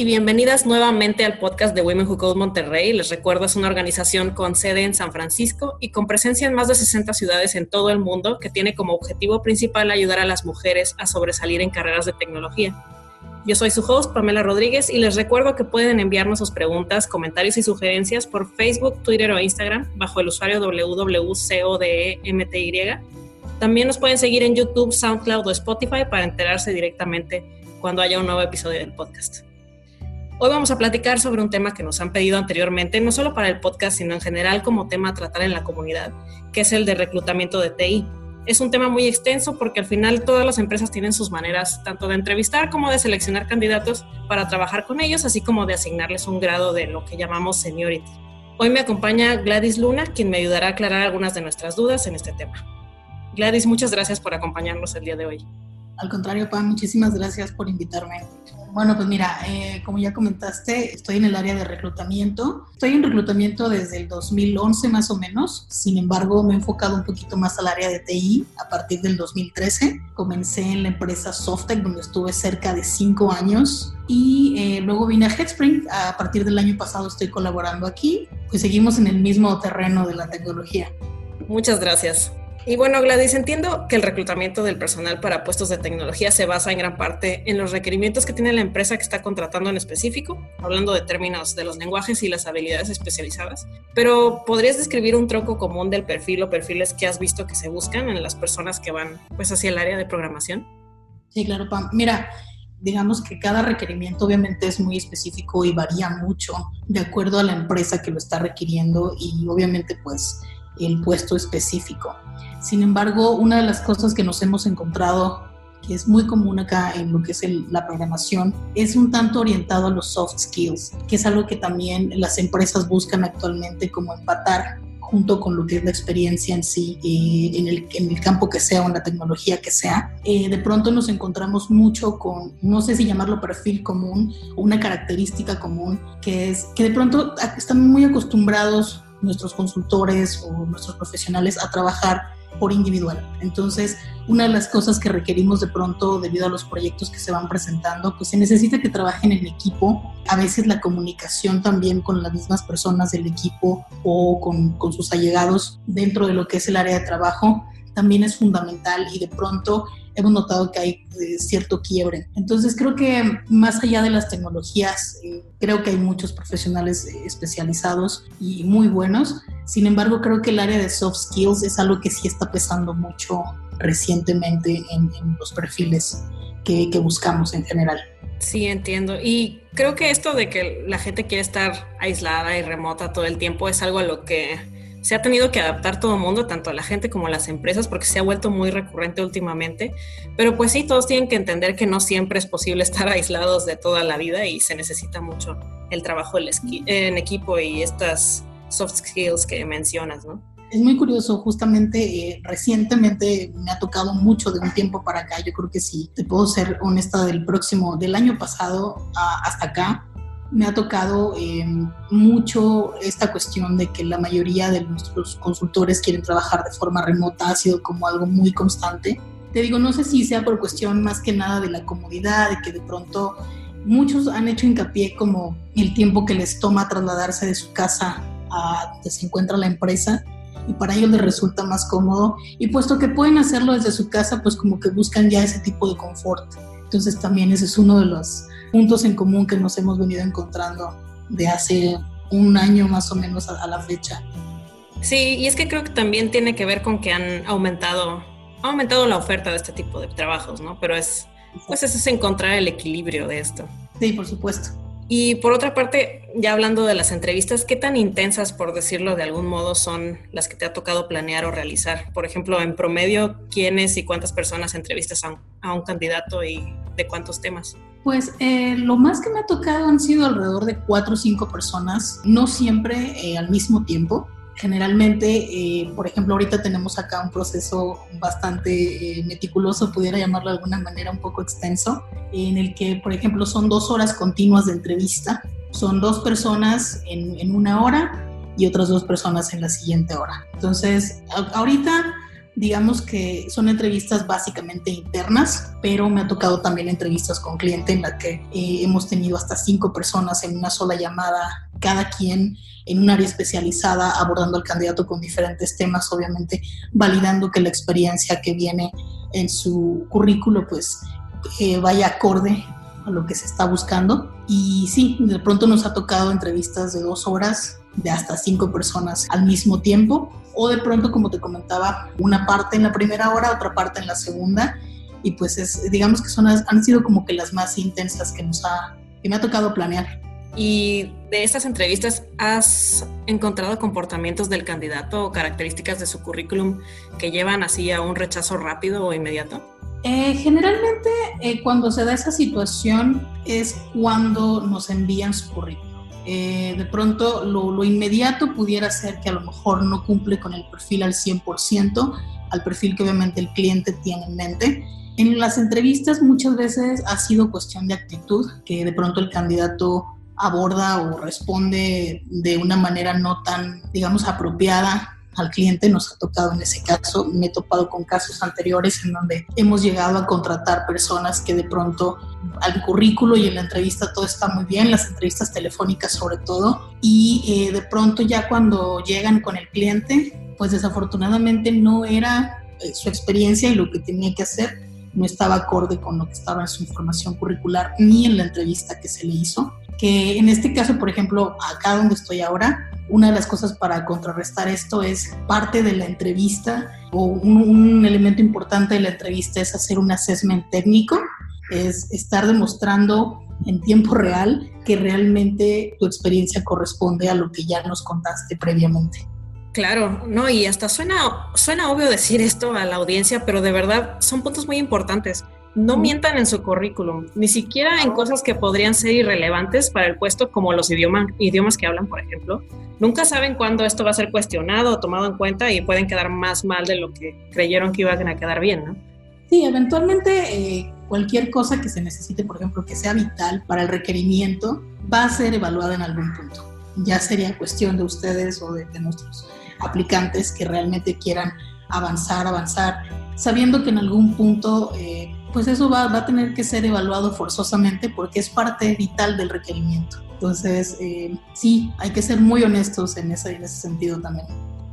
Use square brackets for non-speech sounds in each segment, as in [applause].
y bienvenidas nuevamente al podcast de Women Who Code Monterrey. Les recuerdo, es una organización con sede en San Francisco y con presencia en más de 60 ciudades en todo el mundo que tiene como objetivo principal ayudar a las mujeres a sobresalir en carreras de tecnología. Yo soy su host, Pamela Rodríguez, y les recuerdo que pueden enviarnos sus preguntas, comentarios y sugerencias por Facebook, Twitter o Instagram bajo el usuario www.codemty. También nos pueden seguir en YouTube, SoundCloud o Spotify para enterarse directamente cuando haya un nuevo episodio del podcast. Hoy vamos a platicar sobre un tema que nos han pedido anteriormente, no solo para el podcast, sino en general como tema a tratar en la comunidad, que es el de reclutamiento de TI. Es un tema muy extenso porque al final todas las empresas tienen sus maneras tanto de entrevistar como de seleccionar candidatos para trabajar con ellos, así como de asignarles un grado de lo que llamamos seniority. Hoy me acompaña Gladys Luna, quien me ayudará a aclarar algunas de nuestras dudas en este tema. Gladys, muchas gracias por acompañarnos el día de hoy. Al contrario, Pam, muchísimas gracias por invitarme. Bueno, pues mira, eh, como ya comentaste, estoy en el área de reclutamiento. Estoy en reclutamiento desde el 2011 más o menos. Sin embargo, me he enfocado un poquito más al área de TI a partir del 2013. Comencé en la empresa Softec, donde estuve cerca de cinco años. Y eh, luego vine a Headspring. A partir del año pasado estoy colaborando aquí. Pues seguimos en el mismo terreno de la tecnología. Muchas gracias. Y bueno, Gladys, entiendo que el reclutamiento del personal para puestos de tecnología se basa en gran parte en los requerimientos que tiene la empresa que está contratando en específico, hablando de términos de los lenguajes y las habilidades especializadas. Pero ¿podrías describir un tronco común del perfil o perfiles que has visto que se buscan en las personas que van pues hacia el área de programación? Sí, claro, Pam. Mira, digamos que cada requerimiento obviamente es muy específico y varía mucho de acuerdo a la empresa que lo está requiriendo y obviamente pues el puesto específico. Sin embargo, una de las cosas que nos hemos encontrado que es muy común acá en lo que es la programación, es un tanto orientado a los soft skills, que es algo que también las empresas buscan actualmente como empatar junto con lo que es la experiencia en sí, eh, en, el, campo que sea o en la tecnología que sea. Eh, de pronto nos encontramos mucho con, no sé si llamarlo perfil común una característica común, que es que de pronto están muy acostumbrados nuestros consultores o nuestros profesionales a trabajar por individual. Entonces, una de las cosas que requerimos de pronto debido a los proyectos que se van presentando, pues se necesita que trabajen en equipo. A veces la comunicación también con las mismas personas del equipo o con, con sus allegados dentro de lo que es el área de trabajo también es fundamental y de pronto hemos notado que hay eh, cierto quiebre. Entonces creo que más allá de las tecnologías, eh, creo que hay muchos profesionales eh, especializados y muy buenos. Sin embargo, creo que el área de soft skills es algo que sí está pesando mucho recientemente en, los perfiles que, que buscamos en general. Sí, entiendo. Y creo que esto de que la gente quiere estar aislada y remota todo el tiempo es algo a lo que se ha tenido que adaptar todo el mundo, tanto la gente como las empresas, porque se ha vuelto muy recurrente últimamente. Pero pues sí, todos tienen que entender que no siempre es posible [laughs] estar aislados de toda la vida y se necesita mucho el trabajo en equipo y estas soft skills que mencionas, ¿no? Es muy curioso, justamente eh, recientemente me ha tocado mucho de un tiempo para acá, yo creo que sí, te puedo ser honesta del próximo, del año pasado hasta acá, me ha tocado eh, mucho esta cuestión de que la mayoría de nuestros consultores quieren trabajar de forma remota, ha sido como algo muy constante. Te digo, no sé si sea por cuestión más que nada de la comodidad, de que de pronto muchos han hecho hincapié como el tiempo que les toma trasladarse de su casa a donde se encuentra la empresa y para ellos les resulta más cómodo y puesto que pueden hacerlo desde su casa, pues como que buscan ya ese tipo de confort. Entonces también ese es uno de los puntos en común que nos hemos venido encontrando de hace un año más o menos a, la fecha. Sí, y es que creo que también tiene que ver con que han aumentado, ha aumentado la oferta de este tipo de trabajos, ¿no? Pero es, pues eso es encontrar el equilibrio de esto. Sí, por supuesto. Y por otra parte, ya hablando de las entrevistas, ¿qué tan intensas, por decirlo de algún modo, son las que te ha tocado planear o realizar? Por ejemplo, en promedio, ¿quiénes y cuántas personas entrevistas a un, candidato y de cuántos temas? Pues eh, lo más que me ha tocado han sido alrededor de cuatro o cinco personas, no siempre eh, al mismo tiempo. Generalmente, eh, por ejemplo, ahorita tenemos acá un proceso bastante meticuloso, pudiera llamarlo de alguna manera un poco extenso, en el que, por ejemplo, son dos horas continuas de entrevista. Son dos personas en, en una hora y otras dos personas en la siguiente hora. Entonces, ahorita digamos que son entrevistas básicamente internas, pero me ha tocado también entrevistas con cliente en la que eh, hemos tenido hasta cinco personas en una sola llamada, cada quien en un área especializada abordando al candidato con diferentes temas, obviamente validando que la experiencia que viene en su currículo pues eh, vaya acorde a lo que se está buscando. Y sí, de pronto nos ha tocado entrevistas de dos horas de hasta cinco personas al mismo tiempo o de pronto, como te comentaba, una parte en la primera hora, otra parte en la segunda y pues es, digamos que son, han sido como que las más intensas que, nos ha, que me ha tocado planear. Y de estas entrevistas, ¿has encontrado comportamientos del candidato o características de su currículum que llevan así a un rechazo rápido o inmediato? Eh, generalmente eh, cuando se da esa situación es cuando nos envían su currículum. Eh, de pronto lo, lo, inmediato pudiera ser que a lo mejor no cumple con el perfil al 100%, al perfil que obviamente el cliente tiene en mente. En las entrevistas muchas veces ha sido cuestión de actitud, que de pronto el candidato aborda o responde de una manera no tan, digamos, apropiada al cliente, nos ha tocado en ese caso, me he topado con casos anteriores en donde hemos llegado a contratar personas que de pronto al currículo y en la entrevista todo está muy bien, las entrevistas telefónicas sobre todo, y eh, de pronto ya cuando llegan con el cliente, pues desafortunadamente no era eh, su experiencia y lo que tenía que hacer. No estaba acorde con lo que estaba en su información curricular ni en la entrevista que se le hizo. Que en este caso, por ejemplo, acá donde estoy ahora, una de las cosas para contrarrestar esto es parte de la entrevista o un, elemento importante de la entrevista es hacer un assessment técnico, es estar demostrando en tiempo real que realmente tu experiencia corresponde a lo que ya nos contaste previamente. Claro, no, y hasta suena, suena obvio decir esto a la audiencia, pero de verdad son puntos muy importantes. No mientan en su currículum, ni siquiera en cosas que podrían ser irrelevantes para el puesto, como los idiomas, idiomas que hablan, por ejemplo. Nunca saben cuándo esto va a ser cuestionado o tomado en cuenta y pueden quedar más mal de lo que creyeron que iban a quedar bien, ¿no? Sí, eventualmente eh, cualquier cosa que se necesite, por ejemplo, que sea vital para el requerimiento, va a ser evaluada en algún punto. Ya sería cuestión de ustedes o de, de nuestros aplicantes que realmente quieran avanzar, avanzar, sabiendo que en algún punto eh, pues eso va, va, a tener que ser evaluado forzosamente porque es parte vital del requerimiento. Entonces, eh, sí, hay que ser muy honestos en ese, en ese sentido también.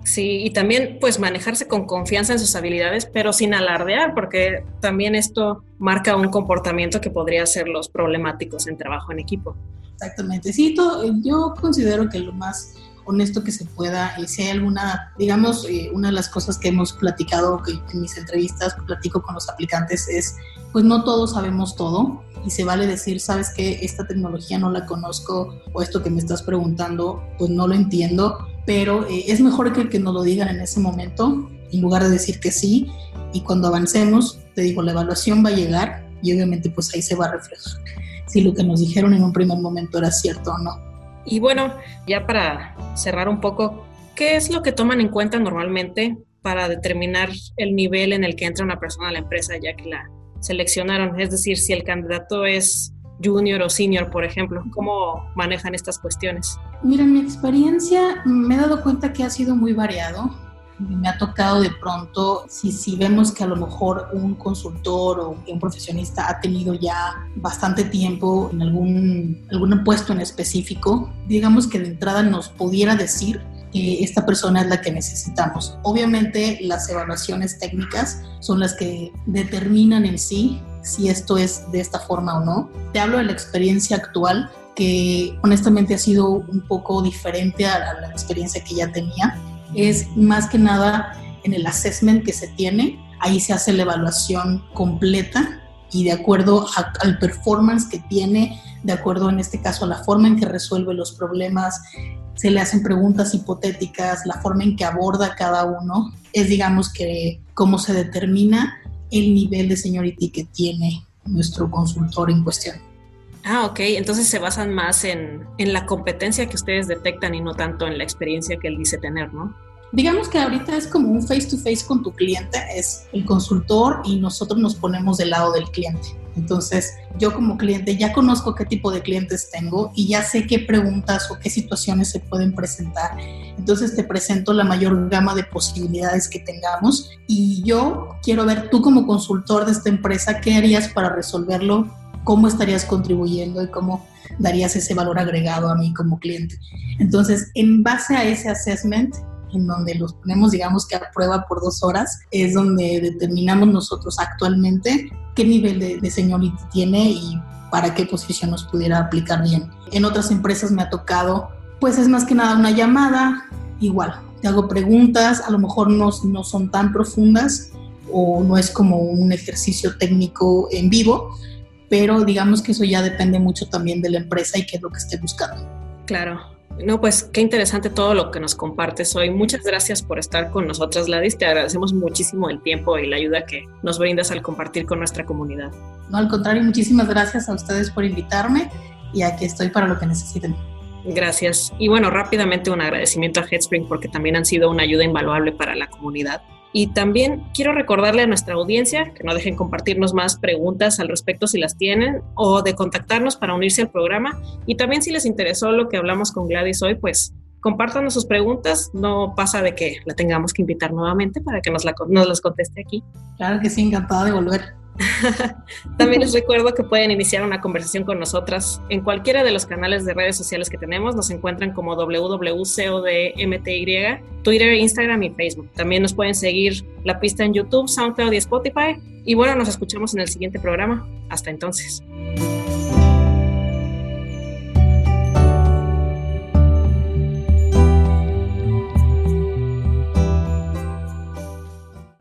Sí, y también pues manejarse con confianza en sus habilidades, pero sin alardear, porque también esto marca un comportamiento que podría ser los problemáticos en trabajo en equipo. Exactamente, sí, todo, yo considero que lo más honesto que se pueda. Y si hay alguna, digamos, eh, una de las cosas que hemos platicado que en mis entrevistas platico con los aplicantes es, pues no todos sabemos todo y se vale decir, sabes que esta tecnología no la conozco o esto que me estás preguntando, pues no lo entiendo, pero eh, es mejor que, que nos lo digan en ese momento en lugar de decir que sí y cuando avancemos, te digo, la evaluación va a llegar y obviamente pues ahí se va a reflejar si lo que nos dijeron en un primer momento era cierto o no. Y bueno, ya para cerrar un poco, ¿qué es lo que toman en cuenta normalmente para determinar el nivel en el que entra una persona a la empresa ya que la seleccionaron? Es decir, si el candidato es junior o senior, por ejemplo, ¿cómo manejan estas cuestiones? Mira, mi experiencia me he dado cuenta que ha sido muy variado me ha tocado de pronto, si, si vemos que a lo mejor un consultor o un profesionista ha tenido ya bastante tiempo en algún, algún puesto en específico, digamos que de entrada nos pudiera decir que esta persona es la que necesitamos. Obviamente las evaluaciones técnicas son las que determinan en sí si esto es de esta forma o no. Te hablo de la experiencia actual que honestamente ha sido un poco diferente a la experiencia que ya tenía es más que nada en el assessment que se tiene, ahí se hace la evaluación completa y de acuerdo al performance que tiene, de acuerdo en este caso a la forma en que resuelve los problemas, se le hacen preguntas hipotéticas, la forma en que aborda cada uno, es digamos que cómo se determina el nivel de seniority que tiene nuestro consultor en cuestión. Ah, ok. Entonces se basan más en, en, la competencia que ustedes detectan y no tanto en la experiencia que él dice tener, ¿no? Digamos que ahorita es como un face to face con tu cliente, es el consultor y nosotros nos ponemos del lado del cliente. Entonces, yo como cliente ya conozco qué tipo de clientes tengo y ya sé qué preguntas o qué situaciones se pueden presentar. Entonces, te presento la mayor gama de posibilidades que tengamos y yo quiero ver tú como consultor de esta empresa, ¿qué harías para resolverlo? ¿Cómo estarías contribuyendo y cómo darías ese valor agregado a mí como cliente? Entonces, en base a ese assessment, en donde los ponemos, digamos que a prueba por dos horas, es donde determinamos nosotros actualmente qué nivel de, de seniority tiene y para qué posición nos pudiera aplicar bien. En otras empresas me ha tocado, pues es más que nada una llamada, igual, te hago preguntas, a lo mejor no, no son tan profundas o no es como un ejercicio técnico en vivo, pero digamos que eso ya depende mucho también de la empresa y qué es lo que esté buscando. Claro, no, pues qué interesante todo lo que nos compartes hoy. Muchas gracias por estar con nosotras, Gladys. Te agradecemos muchísimo el tiempo y la ayuda que nos brindas al compartir con nuestra comunidad. No, al contrario, muchísimas gracias a ustedes por invitarme y aquí estoy para lo que necesiten. Gracias. Y bueno, rápidamente un agradecimiento a Headspring porque también han sido una ayuda invaluable para la comunidad. Y también quiero recordarle a nuestra audiencia que no dejen compartirnos más preguntas al respecto si las tienen o de contactarnos para unirse al programa. Y también si les interesó lo que hablamos con Gladys hoy, pues compártanos sus preguntas. No pasa de que la tengamos que invitar nuevamente para que nos, la, nos las conteste aquí. Claro que sí, encantada de volver. [laughs] También les recuerdo que pueden iniciar una conversación con nosotras en cualquiera de los canales de redes sociales que tenemos. Nos encuentran como www.codmty, Twitter, Instagram y Facebook. También nos pueden seguir la pista en YouTube, SoundCloud y Spotify. Y bueno, nos escuchamos en el siguiente programa. Hasta entonces.